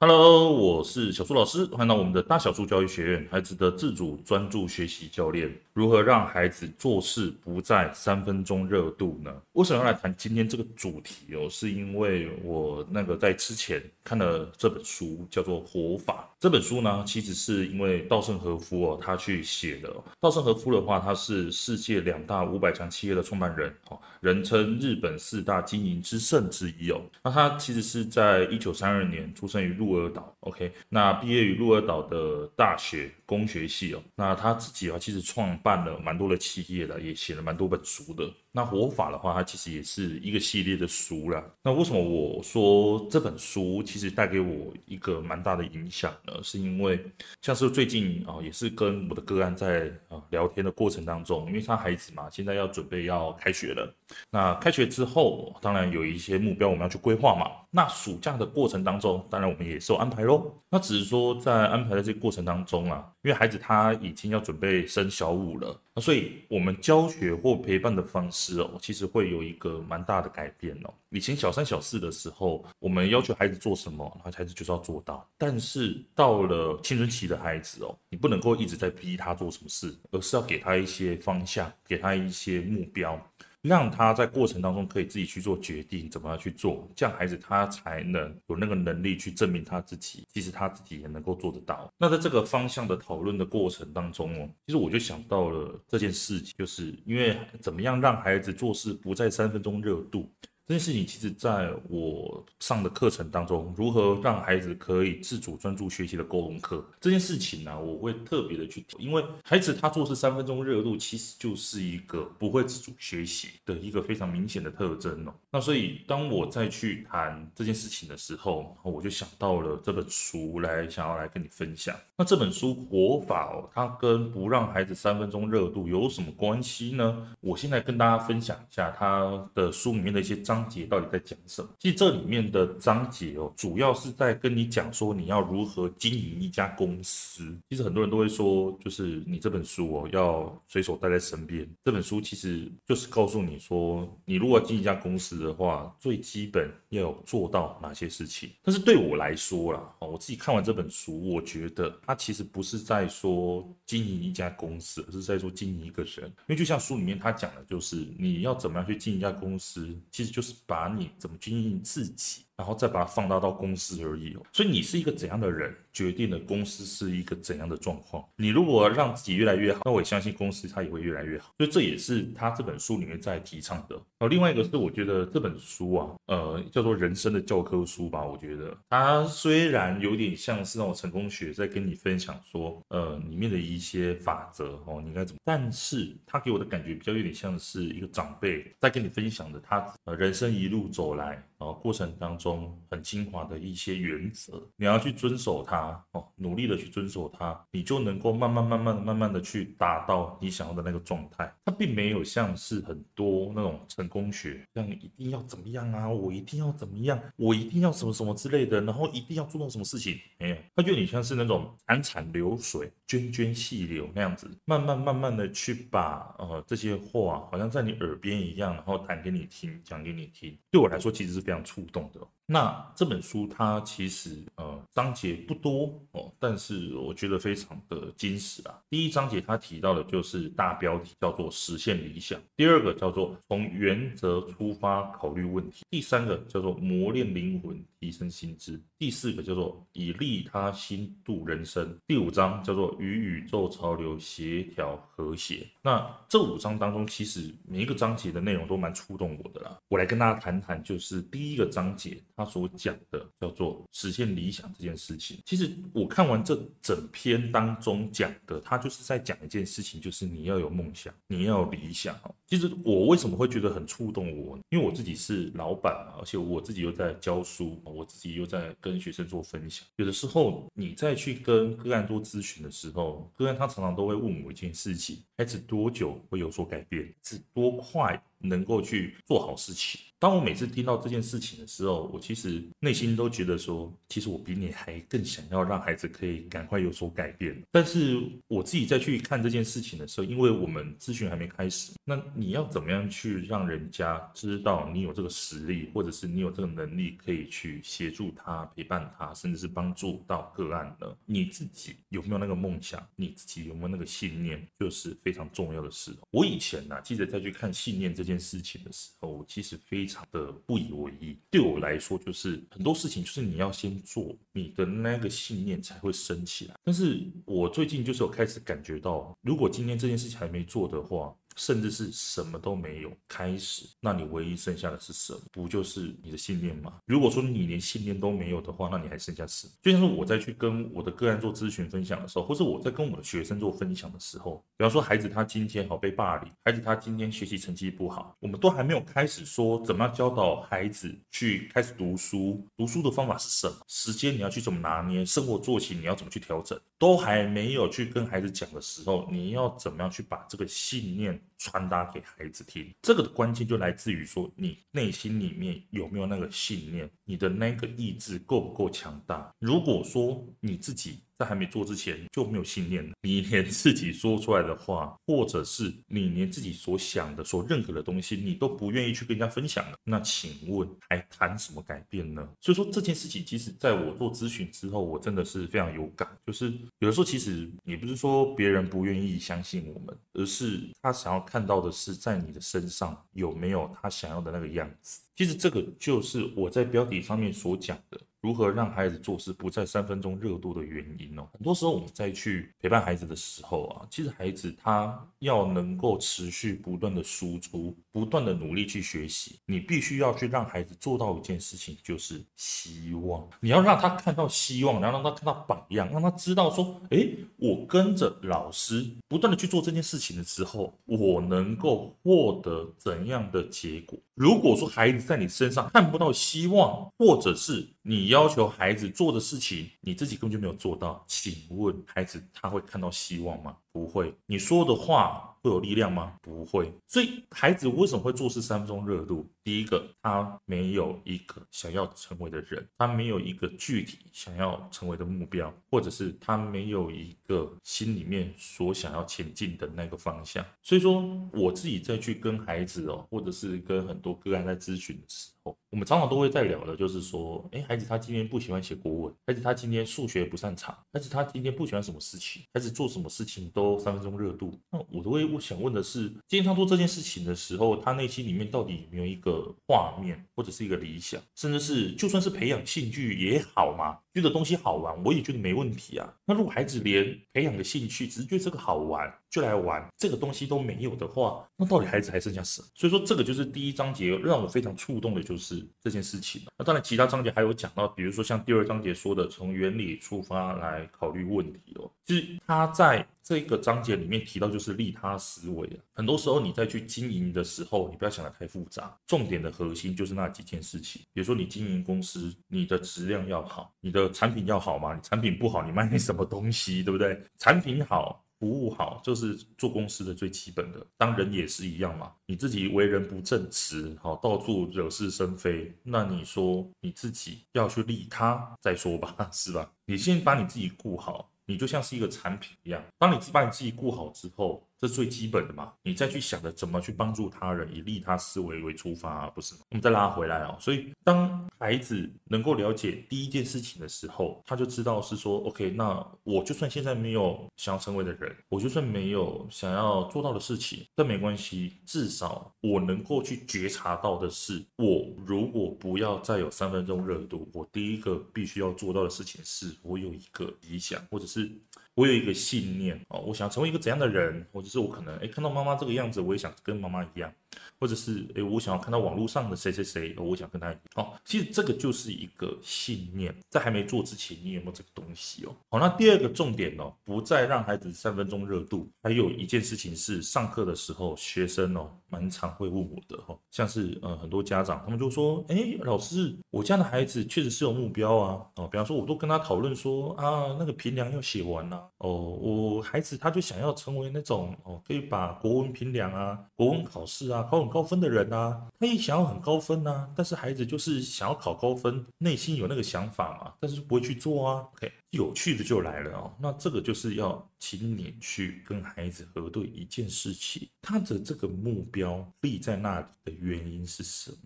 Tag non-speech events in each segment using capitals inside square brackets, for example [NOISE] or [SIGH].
Hello，我是小苏老师，欢迎到我们的大小苏教育学院，孩子的自主专注学习教练。如何让孩子做事不再三分钟热度呢？为什么要来谈今天这个主题哦？是因为我那个在之前看了这本书，叫做《活法》。这本书呢，其实是因为稻盛和夫哦，他去写的。稻盛和夫的话，他是世界两大五百强企业的创办人，哦，人称日本四大经营之圣之一哦。那他其实是在一九三二年出生于鹿鹿儿岛，OK，那毕业于鹿儿岛的大学工学系哦。那他自己啊，其实创办了蛮多的企业的，也写了蛮多本书的。那活法的话，它其实也是一个系列的书啦。那为什么我说这本书其实带给我一个蛮大的影响呢？是因为像是最近啊，也是跟我的个案在啊聊天的过程当中，因为他孩子嘛，现在要准备要开学了。那开学之后，当然有一些目标我们要去规划嘛。那暑假的过程当中，当然我们也是有安排喽。那只是说在安排的这个过程当中啊，因为孩子他已经要准备升小五了，那所以我们教学或陪伴的方式。哦，其实会有一个蛮大的改变哦。以前小三小四的时候，我们要求孩子做什么，然后孩子就是要做到。但是到了青春期的孩子哦，你不能够一直在逼他做什么事，而是要给他一些方向，给他一些目标。让他在过程当中可以自己去做决定，怎么样去做，这样孩子他才能有那个能力去证明他自己，其实他自己也能够做得到。那在这个方向的讨论的过程当中哦，其实我就想到了这件事情，就是因为怎么样让孩子做事不在三分钟热度。这件事情其实在我上的课程当中，如何让孩子可以自主专注学习的沟通课这件事情呢、我会特别的去提，因为孩子他做事三分钟热度，其实就是一个不会自主学习的一个非常明显的特征哦。那所以当我再去谈这件事情的时候，我就想到了这本书来想要来跟你分享。那这本书活法哦，它跟不让孩子三分钟热度有什么关系呢？我现在跟大家分享一下它的书里面的一些章。章节到底在讲什么？其实这里面的章节哦，主要是在跟你讲说你要如何经营一家公司。其实很多人都会说，就是你这本书哦，要随手带在身边。这本书其实就是告诉你说，你如果要经营一家公司的话，最基本要有做到哪些事情。但是对我来说啦，哦，我自己看完这本书，我觉得它其实不是在说经营一家公司，而是在说经营一个人。因为就像书里面他讲的，就是你要怎么样去经营一家公司，其实就是。把你怎么经营自己，然后再把它放大到公司而已哦。所以你是一个怎样的人，决定了公司是一个怎样的状况。你如果让自己越来越好，那我相信公司它也会越来越好。所以这也是他这本书里面在提倡的。然后另外一个是，我觉得这本书啊，呃，叫做人生的教科书吧。我觉得它虽然有点像是那种成功学，在跟你分享说，呃，里面的一些法则哦，你应该怎么，但是他给我的感觉比较有点像是一个长辈在跟你分享的他呃人生一路走来。啊，过程当中很精华的一些原则，你要去遵守它哦，努力的去遵守它，你就能够慢慢、慢慢、慢慢的去达到你想要的那个状态。它并没有像是很多那种成功学，像一定要怎么样啊，我一定要怎么样，我一定要什么什么之类的，然后一定要做到什么事情，没有，它就有点像是那种潺潺流水、涓涓细流那样子，慢慢、慢慢的去把呃这些话，好像在你耳边一样，然后谈给你听，讲给你听。对我来说，其实是。非常触动的。那这本书它其实呃章节不多哦，但是我觉得非常的精实啊。第一章节它提到的就是大标题叫做实现理想，第二个叫做从原则出发考虑问题，第三个叫做磨练灵魂提升心智，第四个叫做以利他心度人生，第五章叫做与宇宙潮流协调和谐。那这五章当中，其实每一个章节的内容都蛮触动我的啦。我来跟大家谈谈，就是第一个章节。他所讲的叫做实现理想这件事情，其实我看完这整篇当中讲的，他就是在讲一件事情，就是你要有梦想，你要有理想。其实我为什么会觉得很触动我？因为我自己是老板，而且我自己又在教书，我自己又在跟学生做分享。有的时候你再去跟个案做咨询的时候，个案他常常都会问我一件事情：孩子多久会有所改变？是多快？能够去做好事情。当我每次听到这件事情的时候，我其实内心都觉得说，其实我比你还更想要让孩子可以赶快有所改变。但是我自己再去看这件事情的时候，因为我们咨询还没开始，那你要怎么样去让人家知道你有这个实力，或者是你有这个能力可以去协助他、陪伴他，甚至是帮助到个案呢？你自己有没有那个梦想？你自己有没有那个信念？就是非常重要的事。我以前呢、啊，记得再去看信念这件事情的时候，我其实非常的不以为意。对我来说，就是很多事情就是你要先做，你的那个信念才会升起来。但是我最近就是有开始感觉到，如果今天这件事情还没做的话，甚至是什么都没有开始，那你唯一剩下的是什么？不就是你的信念吗？如果说你连信念都没有的话，那你还剩下什么？就像是我在去跟我的个案做咨询分享的时候，或者我在跟我的学生做分享的时候，比方说孩子他今天好被霸凌，孩子他今天学习成绩不好，我们都还没有开始说怎么样教导孩子去开始读书，读书的方法是什么？时间你要去怎么拿捏？生活作息你要怎么去调整？都还没有去跟孩子讲的时候，你要怎么样去把这个信念？传达给孩子听，这个的关键就来自于说，你内心里面有没有那个信念，你的那个意志够不够强大？如果说你自己，在还没做之前就没有信念了，你连自己说出来的话，或者是你连自己所想的、所认可的东西，你都不愿意去跟人家分享了，那请问还谈什么改变呢？所以说这件事情，其实在我做咨询之后，我真的是非常有感，就是有的时候其实你不是说别人不愿意相信我们，而是他想要看到的是在你的身上有没有他想要的那个样子。其实这个就是我在标题上面所讲的。如何让孩子做事不在三分钟热度的原因哦？很多时候我们在去陪伴孩子的时候啊，其实孩子他要能够持续不断的输出，不断的努力去学习，你必须要去让孩子做到一件事情，就是希望。你要让他看到希望，然后让他看到榜样，让他知道说，诶，我跟着老师不断的去做这件事情的时候，我能够获得怎样的结果？如果说孩子在你身上看不到希望，或者是你要求孩子做的事情，你自己根本就没有做到，请问孩子他会看到希望吗？不会。你说的话会有力量吗？不会。所以孩子为什么会做事三分钟热度？第一个，他没有一个想要成为的人，他没有一个具体想要成为的目标，或者是他没有一个心里面所想要前进的那个方向。所以说，我自己再去跟孩子哦，或者是跟很多个案在咨询的时候，我们常常都会在聊的，就是说，哎，孩子他今天不喜欢写国文，孩子他今天数学不擅长，孩子他今天不喜欢什么事情，孩子做什么事情都三分钟热度。那我都会我想问的是，今天他做这件事情的时候，他内心里面到底有没有一个画面或者是一个理想，甚至是就算是培养兴趣也好嘛，觉得东西好玩，我也觉得没问题啊。那如果孩子连培养的兴趣只是觉得这个好玩就来玩，这个东西都没有的话，那到底孩子还剩下什么？所以说这个就是第一章节让我非常触动的，就是这件事情。那当然其他章节还有讲到，比如说像第二章节说的，从原理出发来考虑问题哦，就是他在。这个章节里面提到就是利他思维啊，很多时候你在去经营的时候，你不要想的太复杂，重点的核心就是那几件事情。比如说你经营公司，你的质量要好，你的产品要好嘛，你产品不好，你卖什么东西，对不对？产品好，服务好，就是做公司的最基本的。当人也是一样嘛，你自己为人不正直，好，到处惹是生非，那你说你自己要去利他再说吧，是吧？你先把你自己顾好。你就像是一个产品一样，当你把你自己顾好之后。这是最基本的嘛，你再去想着怎么去帮助他人，以利他思维为出发，不是吗？我们再拉回来哦。所以当孩子能够了解第一件事情的时候，他就知道是说，OK，那我就算现在没有想要成为的人，我就算没有想要做到的事情，但没关系，至少我能够去觉察到的是，我如果不要再有三分钟热度，我第一个必须要做到的事情是，我有一个理想，或者是。我有一个信念哦，我想成为一个怎样的人，或者是我可能诶看到妈妈这个样子，我也想跟妈妈一样。或者是诶，我想要看到网络上的谁谁谁，我想跟他一样。哦，其实这个就是一个信念，在还没做之前，你有没有这个东西哦？好，那第二个重点哦，不再让孩子三分钟热度。还有一件事情是，上课的时候，学生哦，蛮常会问我的哈，像是呃很多家长，他们就说，诶，老师，我家的孩子确实是有目标啊，哦，比方说，我都跟他讨论说啊，那个评量要写完啊，哦，我孩子他就想要成为那种哦，可以把国文评量啊、国文考试啊考很高分的人啊，他也想要很高分啊，但是孩子就是想要考高分，内心有那个想法嘛，但是不会去做啊。OK，有趣的就来了哦，那这个就是要请你去跟孩子核对一件事情，他的这个目标立在那里的原因是什么？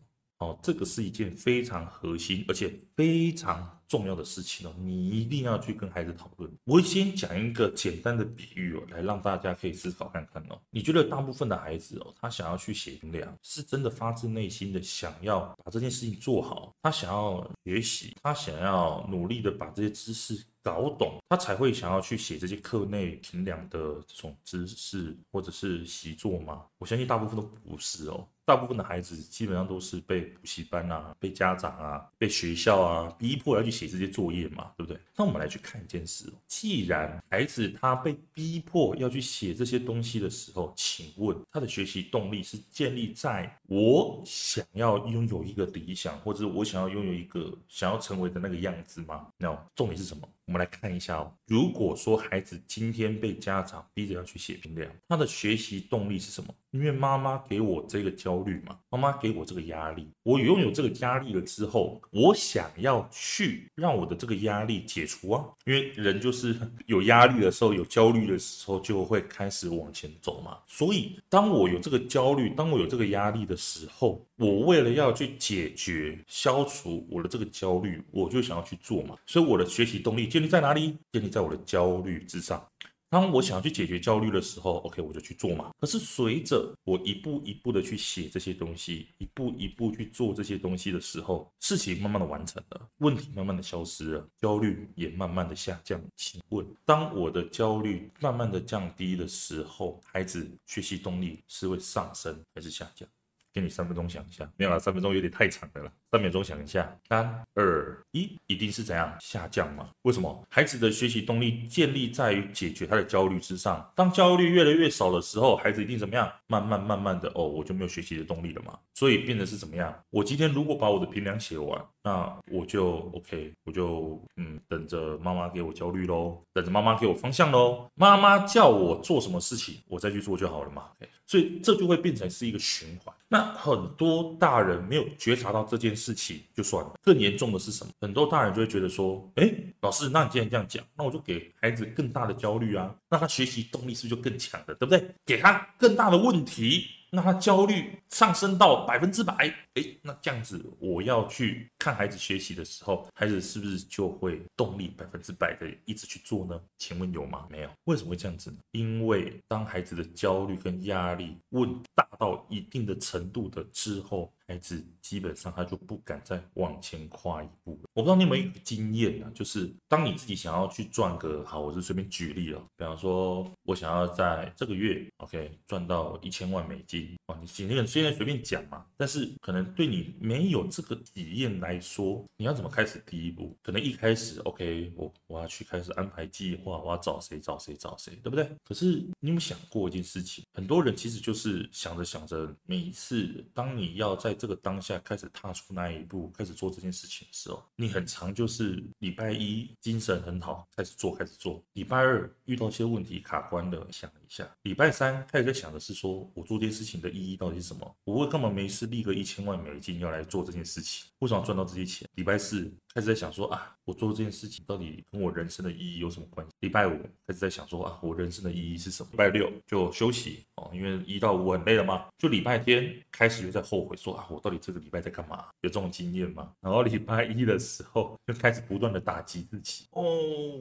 哦，这个是一件非常核心而且非常重要的事情哦，你一定要去跟孩子讨论。我先讲一个简单的比喻哦，来让大家可以思考看看哦。你觉得大部分的孩子哦，他想要去写评量，是真的发自内心的想要把这件事情做好，他想要学习，他想要努力的把这些知识搞懂，他才会想要去写这些课内评量的这种知识或者是习作吗？我相信大部分都不是哦。大部分的孩子基本上都是被补习班啊、被家长啊、被学校啊逼迫要去写这些作业嘛，对不对？那我们来去看一件事，既然孩子他被逼迫要去写这些东西的时候，请问他的学习动力是建立在我想要拥有一个理想，或者我想要拥有一个想要成为的那个样子吗？那重点是什么？我们来看一下哦。如果说孩子今天被家长逼着要去写评量，他的学习动力是什么？因为妈妈给我这个焦虑嘛，妈妈给我这个压力，我拥有这个压力了之后，我想要去让我的这个压力解除啊。因为人就是 [LAUGHS] 有压力的时候，有焦虑的时候，就会开始往前走嘛。所以，当我有这个焦虑，当我有这个压力的时候，我为了要去解决、消除我的这个焦虑，我就想要去做嘛。所以，我的学习动力就你在哪里？建立在我的焦虑之上。当我想要去解决焦虑的时候，OK，我就去做嘛。可是随着我一步一步的去写这些东西，一步一步去做这些东西的时候，事情慢慢的完成了，问题慢慢的消失了，焦虑也慢慢的下降。请问，当我的焦虑慢慢的降低的时候，孩子学习动力是会上升还是下降？给你三分钟想一下，没有了，三分钟有点太长的了。三秒钟想一下，三二一，一定是怎样下降吗？为什么？孩子的学习动力建立在于解决他的焦虑之上。当焦虑越来越少的时候，孩子一定怎么样？慢慢慢慢的，哦，我就没有学习的动力了嘛。所以变得是怎么样？我今天如果把我的评量写完，那我就 OK，我就嗯，等着妈妈给我焦虑喽，等着妈妈给我方向喽。妈妈叫我做什么事情，我再去做就好了嘛。所以这就会变成是一个循环。那很多大人没有觉察到这件事。情就算了，更严重的是什么？很多大人就会觉得说，哎，老师，那你既然这样讲，那我就给孩子更大的焦虑啊，那他学习动力是不是就更强了，对不对？给他更大的问题。那他焦虑上升到百分之百，哎，那这样子，我要去看孩子学习的时候，孩子是不是就会动力百分之百的一直去做呢？请问有吗？没有。为什么会这样子呢？因为当孩子的焦虑跟压力问大到一定的程度的之后，孩子基本上他就不敢再往前跨一步了。我不知道你有没有一个经验啊，就是当你自己想要去赚个好，我就随便举例了，比方说我想要在这个月，OK，赚到一千万美金。哦，你今天虽然随便讲嘛，但是可能对你没有这个体验来说，你要怎么开始第一步？可能一开始，OK，我我要去开始安排计划，我要找谁找谁找谁，对不对？可是你有没有想过一件事情？很多人其实就是想着想着，每一次当你要在这个当下开始踏出那一步，开始做这件事情的时候，你很长就是礼拜一精神很好，开始做开始做，礼拜二遇到一些问题卡关了，想一下，礼拜三开始在想的是说我做这件事情。的意义到底是什么？我为干嘛没事立个一千万美金要来做这件事情？为什么赚到这些钱？礼拜四开始在想说啊，我做这件事情到底跟我人生的意义有什么关系？礼拜五开始在想说啊，我人生的意义是什么？礼拜六就休息哦，因为一到五很累了嘛。就礼拜天开始又在后悔说啊，我到底这个礼拜在干嘛？有这种经验吗？然后礼拜一的时候就开始不断的打击自己哦，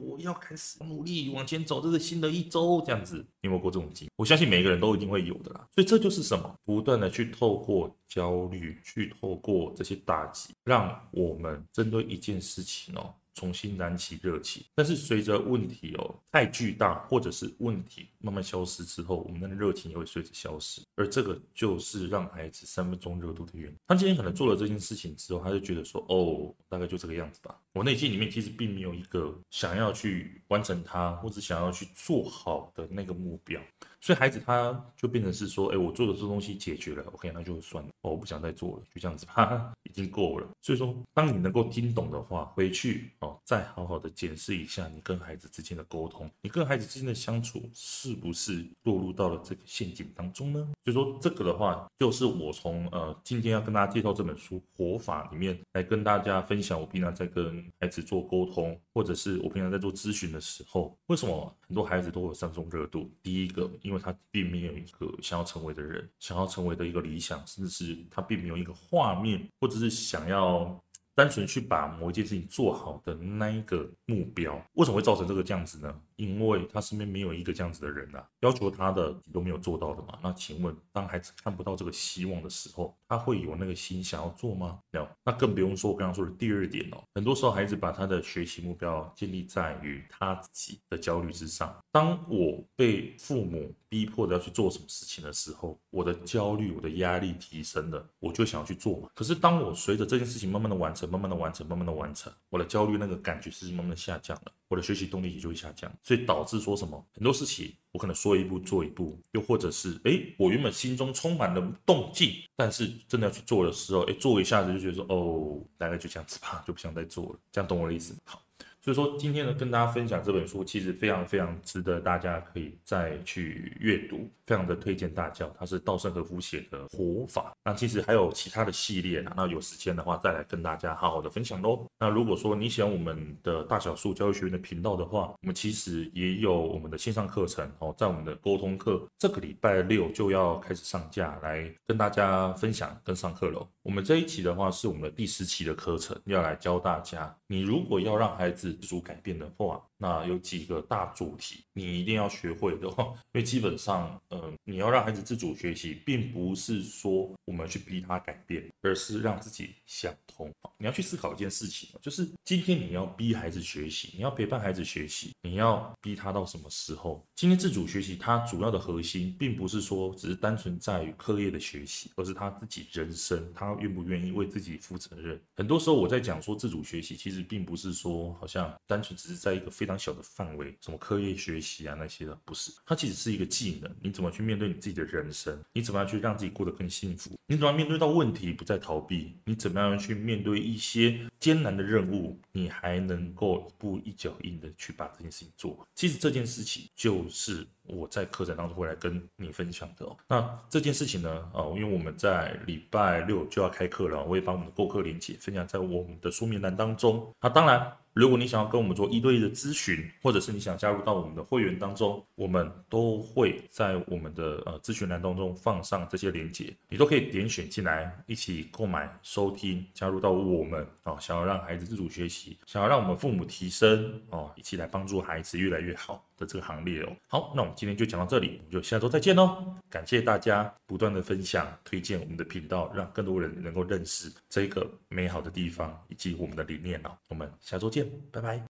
我要开始努力往前走，这是新的一周这样子。你有没有过这种经？我相信每个人都一定会有的啦。所以这就是什么？不断的去透过焦虑，去透过这些打击，让我们针对一件事情哦，重新燃起热情。但是随着问题哦太巨大，或者是问题慢慢消失之后，我们的热情也会随之消失。而这个就是让孩子三分钟热度的原因。他今天可能做了这件事情之后，他就觉得说，哦，大概就这个样子吧。我内心里面其实并没有一个想要去完成它，或者想要去做好的那个目标。所以孩子他就变成是说，哎，我做的这东西解决了，OK，那就算了，哦，我不想再做了，就这样子，哈哈，已经够了。所以说，当你能够听懂的话，回去哦，再好好的检视一下你跟孩子之间的沟通，你跟孩子之间的相处是不是落入到了这个陷阱当中呢？所以说，这个的话，就是我从呃今天要跟大家介绍这本书《活法》里面来跟大家分享，我平常在跟孩子做沟通，或者是我平常在做咨询的时候，为什么很多孩子都有三种热度？第一个，因为他并没有一个想要成为的人，想要成为的一个理想，甚至是他并没有一个画面，或者是想要。单纯去把某一件事情做好的那一个目标，为什么会造成这个这样子呢？因为他身边没有一个这样子的人啊，要求他的你都没有做到的嘛。那请问，当孩子看不到这个希望的时候，他会有那个心想要做吗？没有。那更不用说我刚刚说的第二点哦。很多时候，孩子把他的学习目标建立在于他自己的焦虑之上。当我被父母逼迫的要去做什么事情的时候，我的焦虑、我的压力提升了，我就想要去做嘛。可是当我随着这件事情慢慢的完成、慢慢的完成、慢慢的完成，我的焦虑那个感觉是慢慢的下降了。我的学习动力也就会下降，所以导致说什么很多事情我可能说一步做一步，又或者是哎，我原本心中充满了动机，但是真的要去做的时候，哎，做一下子就觉得说哦，大概就这样子吧，就不想再做了，这样懂我的意思吗？好。所以说，今天呢，跟大家分享这本书，其实非常非常值得大家可以再去阅读，非常的推荐大家。它是稻盛和夫写的《活法》，那其实还有其他的系列，那有时间的话再来跟大家好好的分享喽。那如果说你喜欢我们的大小树教育学院的频道的话，我们其实也有我们的线上课程哦，在我们的沟通课，这个礼拜六就要开始上架来跟大家分享跟上课喽。我们这一期的话是我们的第十期的课程，要来教大家，你如果要让孩子。自主改变的话，那有几个大主题你一定要学会的话，[LAUGHS] 因为基本上，呃，你要让孩子自主学习，并不是说我们去逼他改变，而是让自己想通。你要去思考一件事情，就是今天你要逼孩子学习，你要陪伴孩子学习，你要逼他到什么时候？今天自主学习，它主要的核心，并不是说只是单纯在于课业的学习，而是他自己人生，他愿不愿意为自己负责任。很多时候我在讲说自主学习，其实并不是说好像。单纯只是在一个非常小的范围，什么课业学习啊那些的，不是。它其实是一个技能，你怎么去面对你自己的人生？你怎么样去让自己过得更幸福？你怎么样面对到问题不再逃避？你怎么样去面对一些艰难的任务？你还能够一步一脚印的去把这件事情做？其实这件事情就是。我在课程当中会来跟你分享的哦。那这件事情呢，哦，因为我们在礼拜六就要开课了，我也把我们的购课链接分享在我们的说明栏当中。那当然，如果你想要跟我们做一对一的咨询，或者是你想加入到我们的会员当中，我们都会在我们的呃咨询栏当中放上这些链接，你都可以点选进来，一起购买、收听、加入到我们啊、想要让孩子自主学习，想要让我们父母提升哦，一起来帮助孩子越来越好。的这个行列哦，好，那我们今天就讲到这里，我们就下周再见喽。感谢大家不断的分享、推荐我们的频道，让更多人能够认识这个美好的地方以及我们的理念哦。我们下周见，拜拜。